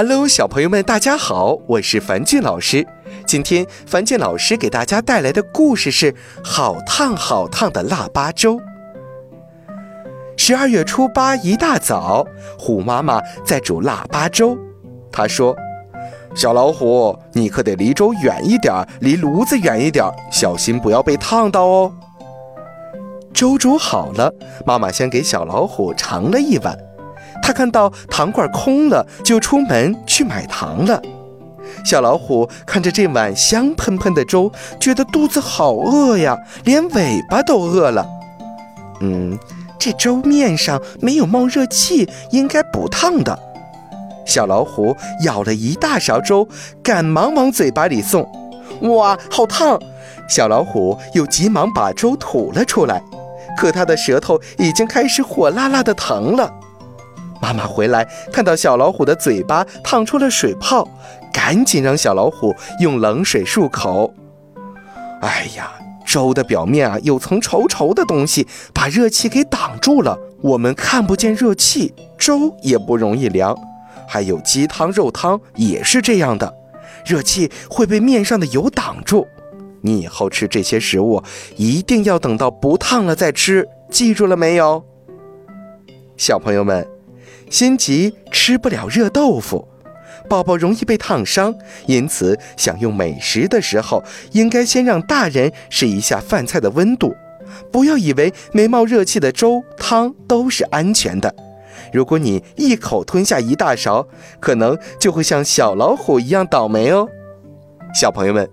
Hello，小朋友们，大家好，我是樊俊老师。今天樊俊老师给大家带来的故事是《好烫好烫的腊八粥》。十二月初八一大早，虎妈妈在煮腊八粥。她说：“小老虎，你可得离粥远一点，离炉子远一点，小心不要被烫到哦。”粥煮好了，妈妈先给小老虎盛了一碗。他看到糖罐空了，就出门去买糖了。小老虎看着这碗香喷喷的粥，觉得肚子好饿呀，连尾巴都饿了。嗯，这粥面上没有冒热气，应该不烫的。小老虎舀了一大勺粥，赶忙往嘴巴里送。哇，好烫！小老虎又急忙把粥吐了出来，可它的舌头已经开始火辣辣的疼了。妈妈回来，看到小老虎的嘴巴烫出了水泡，赶紧让小老虎用冷水漱口。哎呀，粥的表面啊有层稠稠的东西，把热气给挡住了，我们看不见热气，粥也不容易凉。还有鸡汤、肉汤也是这样的，热气会被面上的油挡住。你以后吃这些食物，一定要等到不烫了再吃，记住了没有？小朋友们。心急吃不了热豆腐，宝宝容易被烫伤，因此享用美食的时候，应该先让大人试一下饭菜的温度，不要以为没冒热气的粥汤都是安全的。如果你一口吞下一大勺，可能就会像小老虎一样倒霉哦。小朋友们，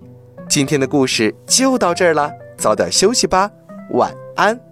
今天的故事就到这儿了，早点休息吧，晚安。